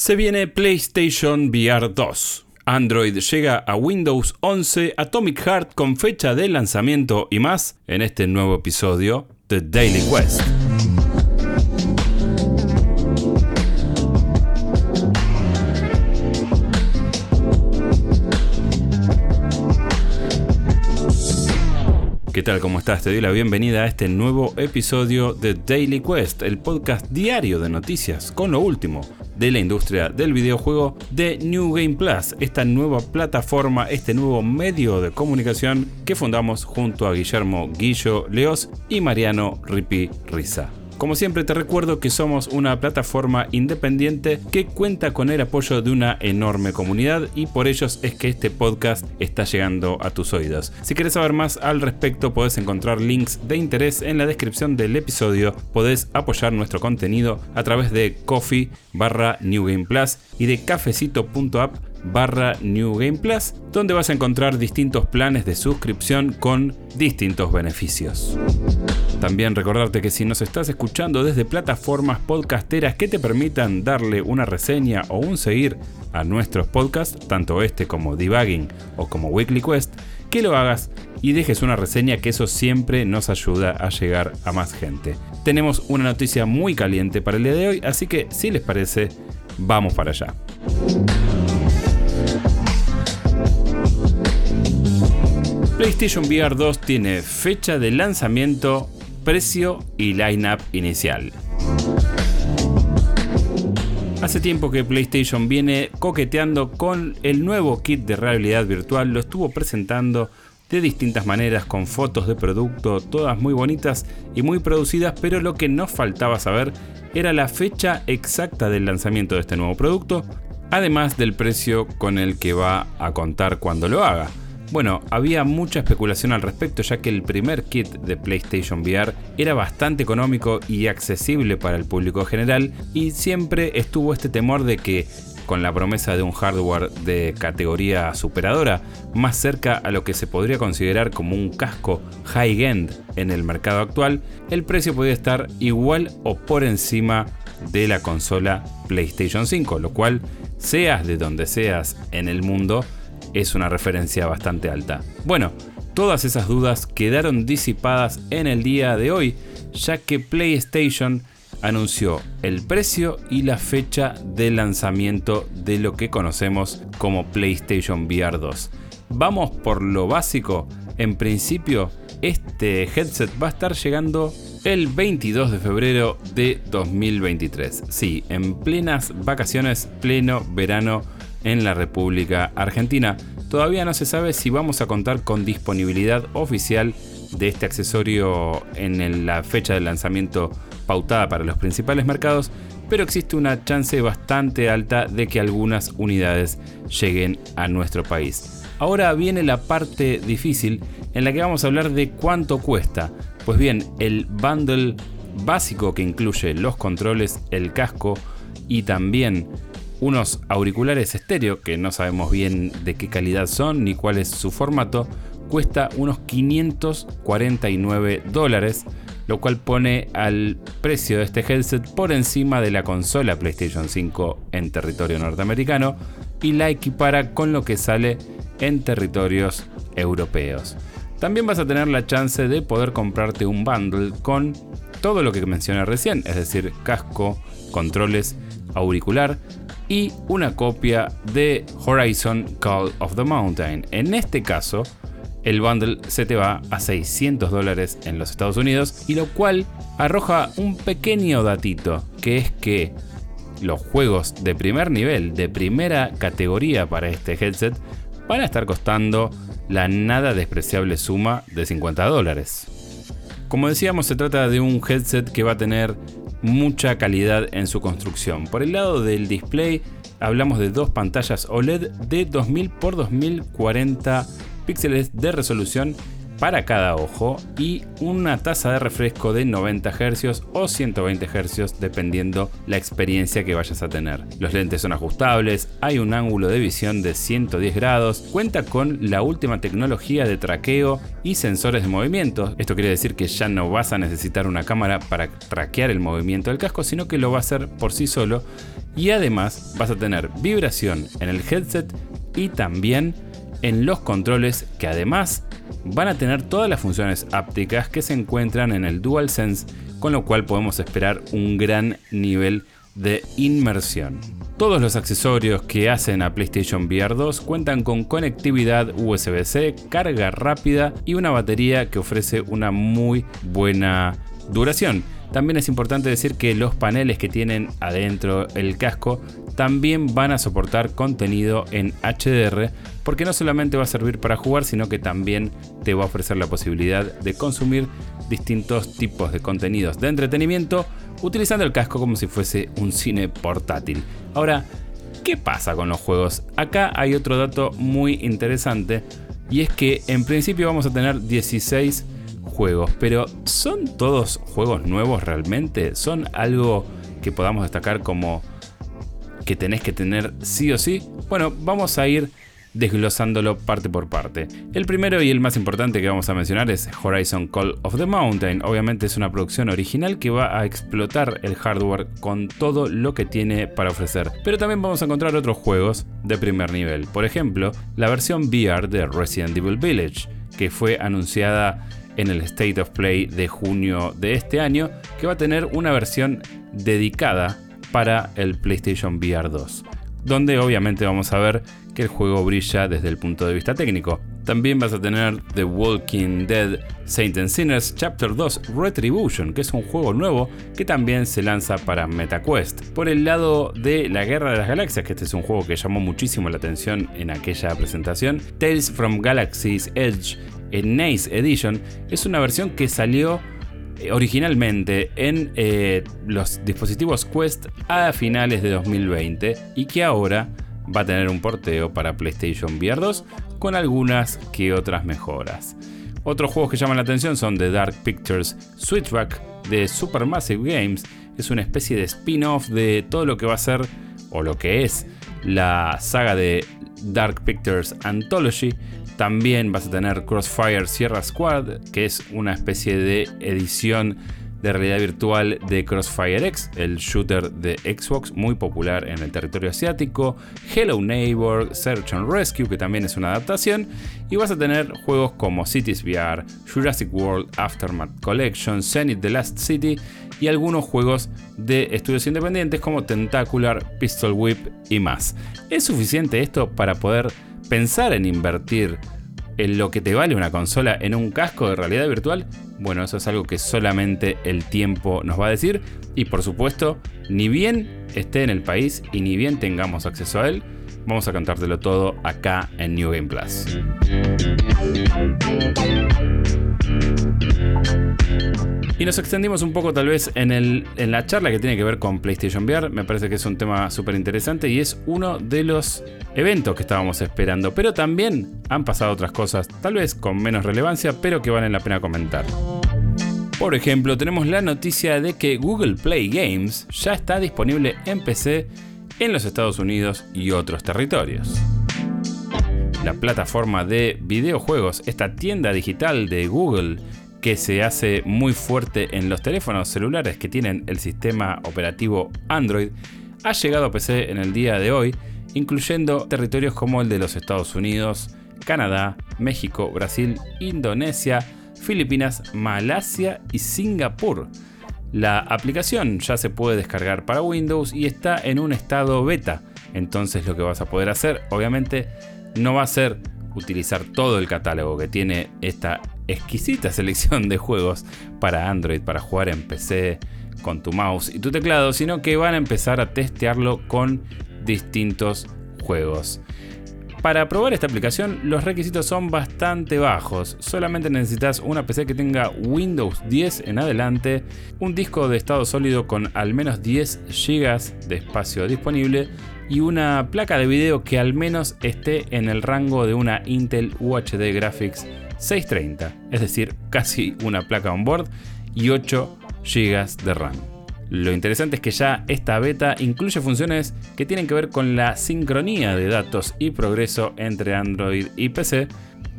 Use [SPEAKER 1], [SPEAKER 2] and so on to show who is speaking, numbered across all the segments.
[SPEAKER 1] Se viene PlayStation VR 2. Android llega a Windows 11, Atomic Heart con fecha de lanzamiento y más en este nuevo episodio de Daily Quest. ¿Qué tal? ¿Cómo estás? Te doy la bienvenida a este nuevo episodio de Daily Quest, el podcast diario de noticias con lo último de la industria del videojuego de New Game Plus, esta nueva plataforma, este nuevo medio de comunicación que fundamos junto a Guillermo Guillo Leos y Mariano Ripi Risa. Como siempre te recuerdo que somos una plataforma independiente que cuenta con el apoyo de una enorme comunidad y por ellos es que este podcast está llegando a tus oídos. Si quieres saber más al respecto podés encontrar links de interés en la descripción del episodio, podés apoyar nuestro contenido a través de coffee barra New Game Plus y de cafecito.app barra New Game Plus, donde vas a encontrar distintos planes de suscripción con distintos beneficios. También recordarte que si nos estás escuchando desde plataformas podcasteras que te permitan darle una reseña o un seguir a nuestros podcasts, tanto este como Debugging o como Weekly Quest, que lo hagas y dejes una reseña que eso siempre nos ayuda a llegar a más gente. Tenemos una noticia muy caliente para el día de hoy, así que si les parece, vamos para allá. PlayStation VR 2 tiene fecha de lanzamiento precio y lineup inicial. Hace tiempo que PlayStation viene coqueteando con el nuevo kit de realidad virtual, lo estuvo presentando de distintas maneras con fotos de producto, todas muy bonitas y muy producidas, pero lo que nos faltaba saber era la fecha exacta del lanzamiento de este nuevo producto, además del precio con el que va a contar cuando lo haga. Bueno, había mucha especulación al respecto ya que el primer kit de PlayStation VR era bastante económico y accesible para el público general y siempre estuvo este temor de que con la promesa de un hardware de categoría superadora, más cerca a lo que se podría considerar como un casco high-end en el mercado actual, el precio podía estar igual o por encima de la consola PlayStation 5, lo cual, seas de donde seas en el mundo, es una referencia bastante alta. Bueno, todas esas dudas quedaron disipadas en el día de hoy, ya que PlayStation anunció el precio y la fecha de lanzamiento de lo que conocemos como PlayStation VR 2. Vamos por lo básico. En principio, este headset va a estar llegando el 22 de febrero de 2023. Sí, en plenas vacaciones, pleno verano en la República Argentina. Todavía no se sabe si vamos a contar con disponibilidad oficial de este accesorio en la fecha de lanzamiento pautada para los principales mercados, pero existe una chance bastante alta de que algunas unidades lleguen a nuestro país. Ahora viene la parte difícil en la que vamos a hablar de cuánto cuesta. Pues bien, el bundle básico que incluye los controles, el casco y también unos auriculares estéreo que no sabemos bien de qué calidad son ni cuál es su formato, cuesta unos 549 dólares, lo cual pone al precio de este headset por encima de la consola PlayStation 5 en territorio norteamericano y la equipara con lo que sale en territorios europeos. También vas a tener la chance de poder comprarte un bundle con todo lo que mencioné recién, es decir, casco, controles, auricular, y una copia de Horizon Call of the Mountain. En este caso, el bundle se te va a 600 dólares en los Estados Unidos y lo cual arroja un pequeño datito, que es que los juegos de primer nivel, de primera categoría para este headset, van a estar costando la nada despreciable suma de 50 dólares. Como decíamos, se trata de un headset que va a tener mucha calidad en su construcción. Por el lado del display hablamos de dos pantallas OLED de 2000 x 2040 píxeles de resolución para cada ojo y una tasa de refresco de 90 Hz o 120 Hz dependiendo la experiencia que vayas a tener. Los lentes son ajustables, hay un ángulo de visión de 110 grados, cuenta con la última tecnología de traqueo y sensores de movimiento. Esto quiere decir que ya no vas a necesitar una cámara para traquear el movimiento del casco, sino que lo va a hacer por sí solo y además vas a tener vibración en el headset y también en los controles que además van a tener todas las funciones ápticas que se encuentran en el DualSense, con lo cual podemos esperar un gran nivel de inmersión. Todos los accesorios que hacen a PlayStation VR 2 cuentan con conectividad USB-C, carga rápida y una batería que ofrece una muy buena duración. También es importante decir que los paneles que tienen adentro el casco también van a soportar contenido en HDR porque no solamente va a servir para jugar, sino que también te va a ofrecer la posibilidad de consumir distintos tipos de contenidos de entretenimiento utilizando el casco como si fuese un cine portátil. Ahora, ¿qué pasa con los juegos? Acá hay otro dato muy interesante y es que en principio vamos a tener 16 juegos, pero ¿son todos juegos nuevos realmente? ¿Son algo que podamos destacar como que tenés que tener sí o sí? Bueno, vamos a ir desglosándolo parte por parte. El primero y el más importante que vamos a mencionar es Horizon Call of the Mountain. Obviamente es una producción original que va a explotar el hardware con todo lo que tiene para ofrecer. Pero también vamos a encontrar otros juegos de primer nivel. Por ejemplo, la versión VR de Resident Evil Village, que fue anunciada en el State of Play de junio de este año, que va a tener una versión dedicada para el PlayStation VR 2 donde obviamente vamos a ver que el juego brilla desde el punto de vista técnico. También vas a tener The Walking Dead Saint and Sinners Chapter 2 Retribution, que es un juego nuevo que también se lanza para MetaQuest. Por el lado de la Guerra de las Galaxias, que este es un juego que llamó muchísimo la atención en aquella presentación, Tales from Galaxy's Edge en Nice Edition es una versión que salió eh, originalmente en eh, los dispositivos Quest a finales de 2020 y que ahora va a tener un porteo para PlayStation VR 2 con algunas que otras mejoras. Otros juegos que llaman la atención son The Dark Pictures Switchback de Supermassive Games, es una especie de spin-off de todo lo que va a ser o lo que es la saga de Dark Pictures Anthology, también vas a tener Crossfire Sierra Squad, que es una especie de edición de realidad virtual de Crossfire X, el shooter de Xbox muy popular en el territorio asiático, Hello Neighbor, Search and Rescue, que también es una adaptación, y vas a tener juegos como Cities VR, Jurassic World Aftermath Collection, Zenith The Last City y algunos juegos de estudios independientes como Tentacular, Pistol Whip y más. ¿Es suficiente esto para poder pensar en invertir en lo que te vale una consola en un casco de realidad virtual, bueno, eso es algo que solamente el tiempo nos va a decir. Y por supuesto, ni bien esté en el país y ni bien tengamos acceso a él, vamos a contártelo todo acá en New Game Plus. Y nos extendimos un poco tal vez en, la charla que tiene que ver con PlayStation VR. Me parece que es un tema súper interesante y es uno de los eventos que estábamos esperando. Pero también han pasado otras cosas, tal vez con menos relevancia, pero que valen la pena comentar. Por ejemplo, tenemos la noticia de que Google Play Games ya está disponible en PC en los Estados Unidos y otros territorios. La plataforma de videojuegos, esta tienda digital de Google, que se hace muy fuerte en los teléfonos celulares que tienen el sistema operativo Android, ha llegado a PC en el día de hoy, incluyendo territorios como el de los Estados Unidos, Canadá, México, Brasil, Indonesia, Filipinas, Malasia y Singapur. La aplicación ya se puede descargar para Windows y está en un estado beta. Entonces lo que vas a poder hacer, obviamente, no va a ser utilizar todo el catálogo que tiene esta exquisita selección de juegos para Android, para jugar en PC con tu mouse y tu teclado, sino que van a empezar a testearlo con distintos juegos. Para probar esta aplicación los requisitos son bastante bajos, solamente necesitas una PC que tenga Windows 10 en adelante, un disco de estado sólido con al menos 10 GB de espacio disponible y una placa de video que al menos esté en el rango de una Intel UHD Graphics 630, es decir, casi una placa on board y 8 GB de RAM. Lo interesante es que ya esta beta incluye funciones que tienen que ver con la sincronía de datos y progreso entre Android y PC,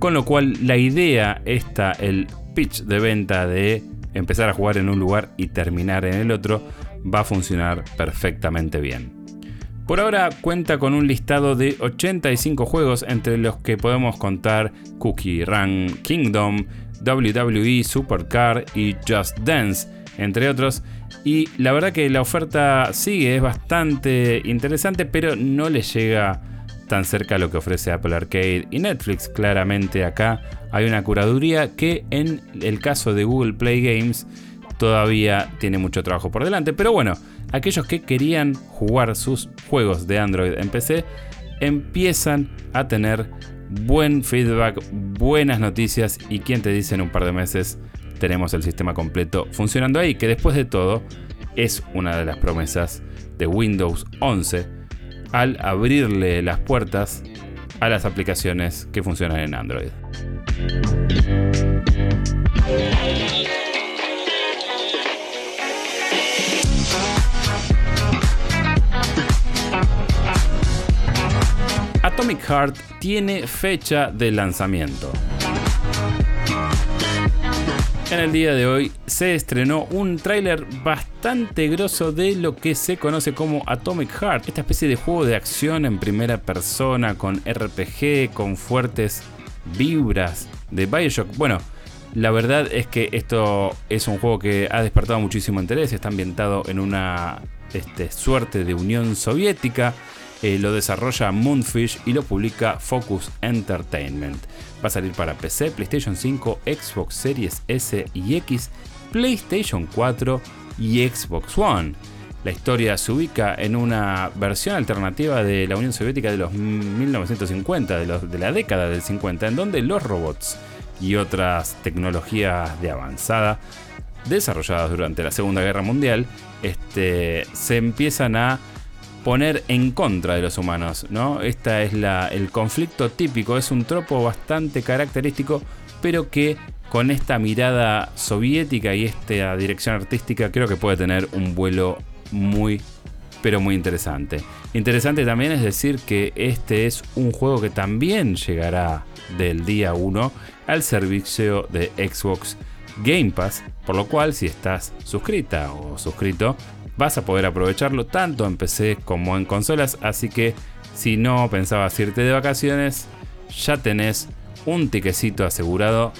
[SPEAKER 1] con lo cual la idea está el pitch de venta de empezar a jugar en un lugar y terminar en el otro va a funcionar perfectamente bien. Por ahora cuenta con un listado de 85 juegos entre los que podemos contar Cookie Run Kingdom, WWE Supercar y Just Dance, entre otros. Y la verdad que la oferta sigue, es bastante interesante, pero no le llega tan cerca a lo que ofrece Apple Arcade y Netflix. Claramente acá hay una curaduría que en el caso de Google Play Games todavía tiene mucho trabajo por delante. Pero bueno, aquellos que querían jugar sus juegos de Android en PC empiezan a tener buen feedback, buenas noticias y quien te dice en un par de meses tenemos el sistema completo funcionando ahí, que después de todo es una de las promesas de Windows 11 al abrirle las puertas a las aplicaciones que funcionan en Android. Atomic Heart tiene fecha de lanzamiento. En el día de hoy se estrenó un tráiler bastante grosso de lo que se conoce como Atomic Heart, esta especie de juego de acción en primera persona con RPG, con fuertes vibras de Bioshock. Bueno, la verdad es que esto es un juego que ha despertado muchísimo interés, está ambientado en una este, suerte de Unión Soviética. Eh, lo desarrolla Moonfish y lo publica Focus Entertainment. Va a salir para PC, PlayStation 5, Xbox Series S y X, PlayStation 4 y Xbox One. La historia se ubica en una versión alternativa de la Unión Soviética de los 1950, de, de la década del 50, en donde los robots y otras tecnologías de avanzada desarrolladas durante la Segunda Guerra Mundial este, se empiezan a poner en contra de los humanos, ¿no? Este es la, el conflicto típico, es un tropo bastante característico, pero que con esta mirada soviética y esta dirección artística creo que puede tener un vuelo muy, pero muy interesante. Interesante también es decir que este es un juego que también llegará del día 1 al servicio de Xbox Game Pass, por lo cual si estás suscrita o suscrito, vas a poder aprovecharlo tanto en PC como en consolas, así que si no pensabas irte de vacaciones, ya tenés un tiquecito asegurado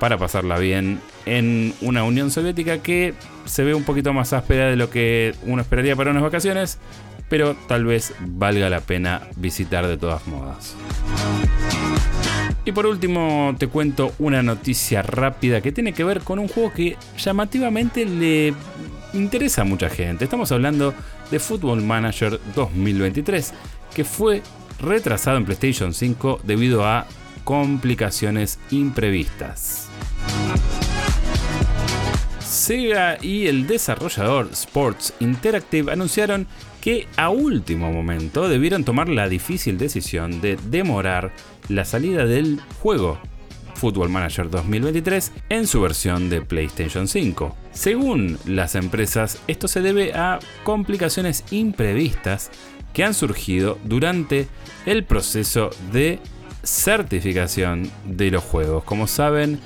[SPEAKER 1] para pasarla bien en una Unión Soviética que se ve un poquito más áspera de lo que uno esperaría para unas vacaciones, pero tal vez valga la pena visitar de todas modas. Y por último te cuento una noticia rápida que tiene que ver con un juego que llamativamente le interesa a mucha gente. Estamos hablando de Football Manager 2023, que fue retrasado en PlayStation 5 debido a complicaciones imprevistas. Sega y el desarrollador Sports Interactive anunciaron que a último momento debieron tomar la difícil decisión de demorar la salida del juego Football Manager 2023 en su versión de PlayStation 5. Según las empresas, esto se debe a complicaciones imprevistas que han surgido durante el proceso de certificación de los juegos. Como saben,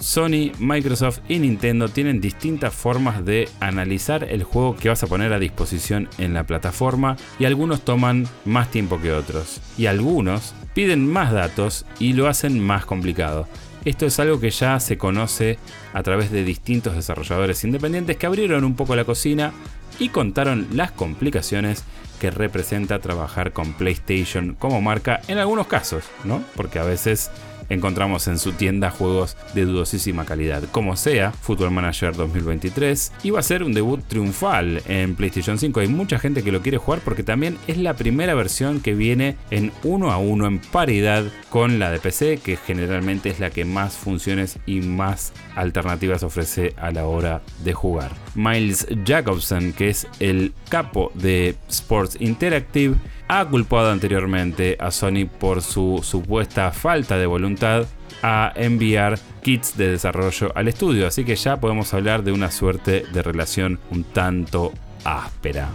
[SPEAKER 1] Sony, Microsoft y Nintendo tienen distintas formas de analizar el juego que vas a poner a disposición en la plataforma y algunos toman más tiempo que otros y algunos piden más datos y lo hacen más complicado. Esto es algo que ya se conoce a través de distintos desarrolladores independientes que abrieron un poco la cocina y contaron las complicaciones que representa trabajar con PlayStation como marca en algunos casos, ¿no? Porque a veces encontramos en su tienda juegos de dudosísima calidad. Como sea, Football Manager 2023 iba a ser un debut triunfal en PlayStation 5. Hay mucha gente que lo quiere jugar porque también es la primera versión que viene en uno a uno en paridad con la de PC, que generalmente es la que más funciones y más alternativas ofrece a la hora de jugar. Miles Jacobson, que es el capo de Sports Interactive, ha culpado anteriormente a Sony por su supuesta falta de voluntad a enviar kits de desarrollo al estudio, así que ya podemos hablar de una suerte de relación un tanto áspera.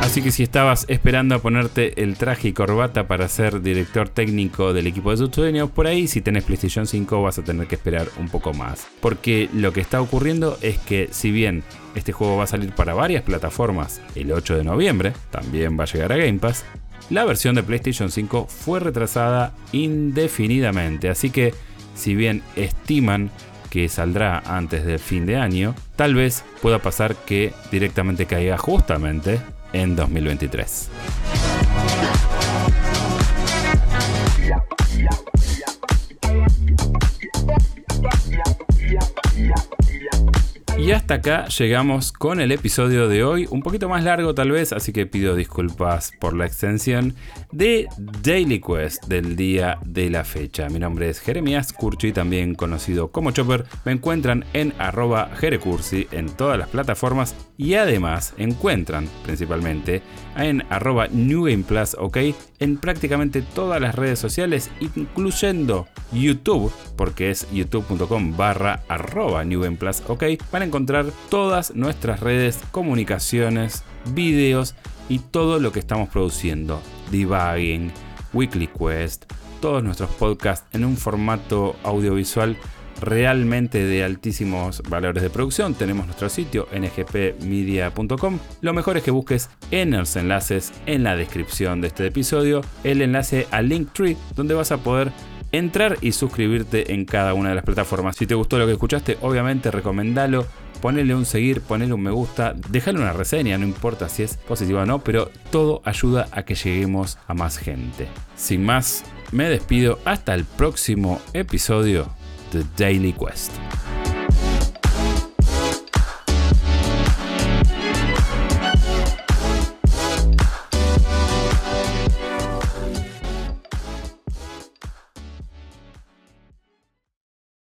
[SPEAKER 1] Así que si estabas esperando a ponerte el traje y corbata para ser director técnico del equipo de sus por ahí si tenés PlayStation 5 vas a tener que esperar un poco más. Porque lo que está ocurriendo es que si bien este juego va a salir para varias plataformas el 8 de noviembre, también va a llegar a Game Pass, la versión de PlayStation 5 fue retrasada indefinidamente. Así que si bien estiman que saldrá antes del fin de año, tal vez pueda pasar que directamente caiga justamente en 2023. Y hasta acá llegamos con el episodio de hoy, un poquito más largo tal vez, así que pido disculpas por la extensión de Daily Quest del día de la fecha. Mi nombre es Jeremías Curchi, también conocido como Chopper. Me encuentran en arroba Jerecursi en todas las plataformas y además encuentran principalmente en arroba New Plus, ok, en prácticamente todas las redes sociales, incluyendo YouTube, porque es youtube.com barra arroba New Plus, ok, van a encontrar todas nuestras redes, comunicaciones, videos y todo lo que estamos produciendo. Debugging, Weekly Quest, todos nuestros podcasts en un formato audiovisual realmente de altísimos valores de producción. Tenemos nuestro sitio ngpmedia.com. Lo mejor es que busques en los enlaces en la descripción de este episodio el enlace a Linktree donde vas a poder entrar y suscribirte en cada una de las plataformas. Si te gustó lo que escuchaste, obviamente recomendalo. Ponele un seguir, ponele un me gusta, déjale una reseña, no importa si es positiva o no, pero todo ayuda a que lleguemos a más gente. Sin más, me despido hasta el próximo episodio The Daily Quest.